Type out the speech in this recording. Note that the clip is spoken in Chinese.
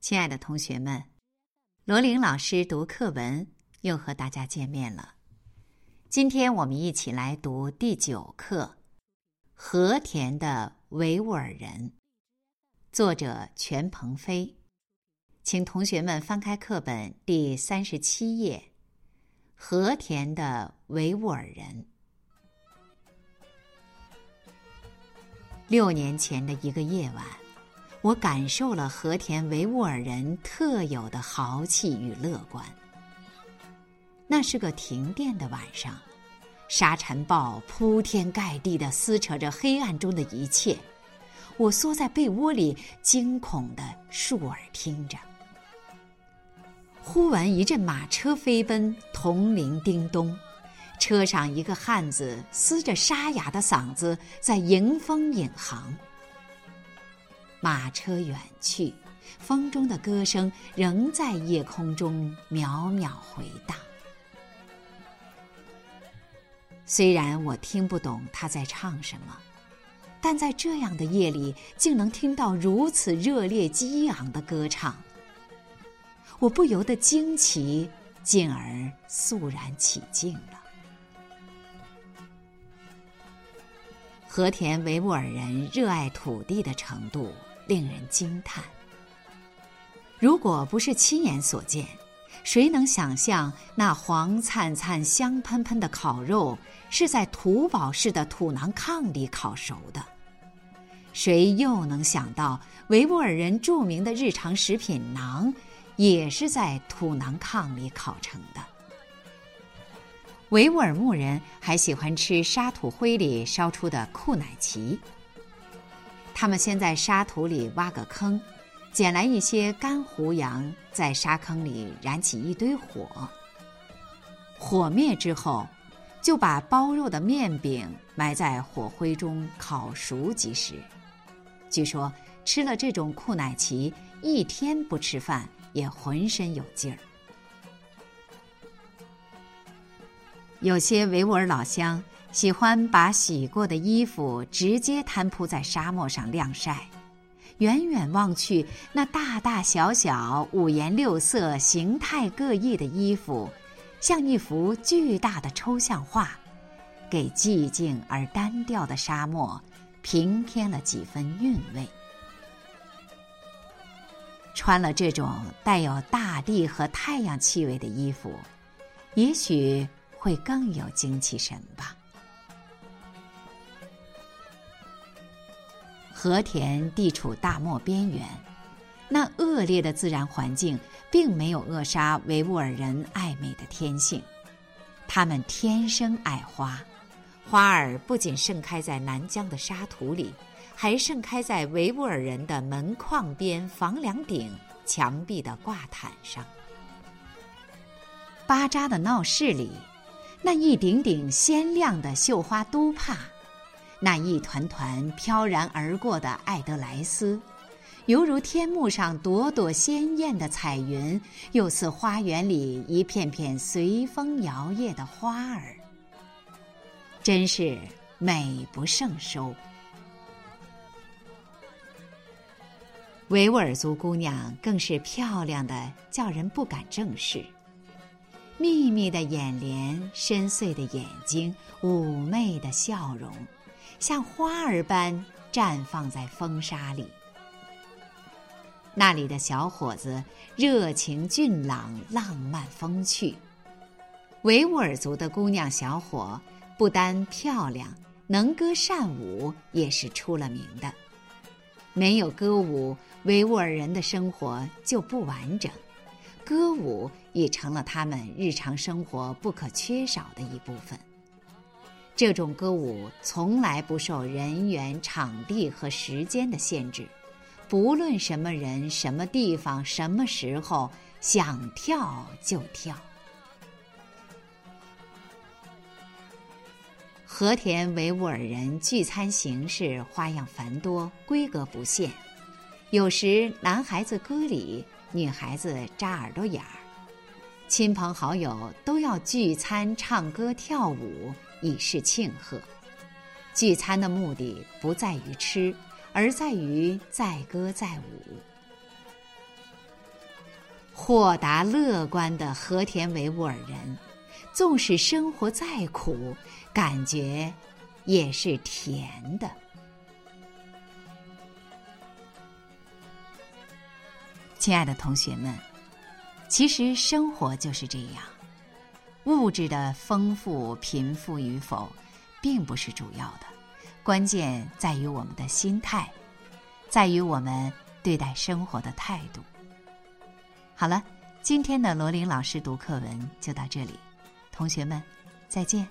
亲爱的同学们，罗琳老师读课文又和大家见面了。今天我们一起来读第九课《和田的维吾尔人》，作者全鹏飞。请同学们翻开课本第三十七页，《和田的维吾尔人》。六年前的一个夜晚，我感受了和田维吾尔人特有的豪气与乐观。那是个停电的晚上，沙尘暴铺天盖地的撕扯着黑暗中的一切。我缩在被窝里，惊恐的竖耳听着。忽闻一阵马车飞奔，铜铃叮咚，车上一个汉子嘶着沙哑的嗓子在迎风引航。马车远去，风中的歌声仍在夜空中渺渺回荡。虽然我听不懂他在唱什么，但在这样的夜里，竟能听到如此热烈激昂的歌唱，我不由得惊奇，进而肃然起敬了。和田维吾尔人热爱土地的程度令人惊叹。如果不是亲眼所见，谁能想象那黄灿灿、香喷喷的烤肉是在土堡式的土囊炕里烤熟的？谁又能想到维吾尔人著名的日常食品馕也是在土囊炕里烤成的？维吾尔牧人还喜欢吃沙土灰里烧出的库乃奇。他们先在沙土里挖个坑。捡来一些干胡杨，在沙坑里燃起一堆火。火灭之后，就把包肉的面饼埋在火灰中烤熟即食。据说吃了这种库乃奇，一天不吃饭也浑身有劲儿。有些维吾尔老乡喜欢把洗过的衣服直接摊铺在沙漠上晾晒。远远望去，那大大小小、五颜六色、形态各异的衣服，像一幅巨大的抽象画，给寂静而单调的沙漠平添了几分韵味。穿了这种带有大地和太阳气味的衣服，也许会更有精气神吧。和田地处大漠边缘，那恶劣的自然环境并没有扼杀维吾尔人爱美的天性。他们天生爱花，花儿不仅盛开在南疆的沙土里，还盛开在维吾尔人的门框边、房梁顶、墙壁的挂毯上。巴扎的闹市里，那一顶顶鲜亮的绣花都帕。那一团团飘然而过的爱德莱斯，犹如天幕上朵朵鲜艳的彩云，又似花园里一片片随风摇曳的花儿，真是美不胜收。维吾尔族姑娘更是漂亮的，叫人不敢正视。密密的眼帘，深邃的眼睛，妩媚的笑容。像花儿般绽放在风沙里。那里的小伙子热情俊朗、浪漫风趣。维吾尔族的姑娘小伙不单漂亮，能歌善舞也是出了名的。没有歌舞，维吾尔人的生活就不完整。歌舞已成了他们日常生活不可缺少的一部分。这种歌舞从来不受人员、场地和时间的限制，不论什么人、什么地方、什么时候，想跳就跳。和田维吾尔人聚餐形式花样繁多，规格不限。有时男孩子歌礼，女孩子扎耳朵眼儿，亲朋好友都要聚餐、唱歌、跳舞，以示庆贺。聚餐的目的不在于吃，而在于载歌载舞。豁达乐观的和田维吾尔人，纵使生活再苦，感觉也是甜的。亲爱的同学们，其实生活就是这样，物质的丰富、贫富与否，并不是主要的，关键在于我们的心态，在于我们对待生活的态度。好了，今天的罗琳老师读课文就到这里，同学们，再见。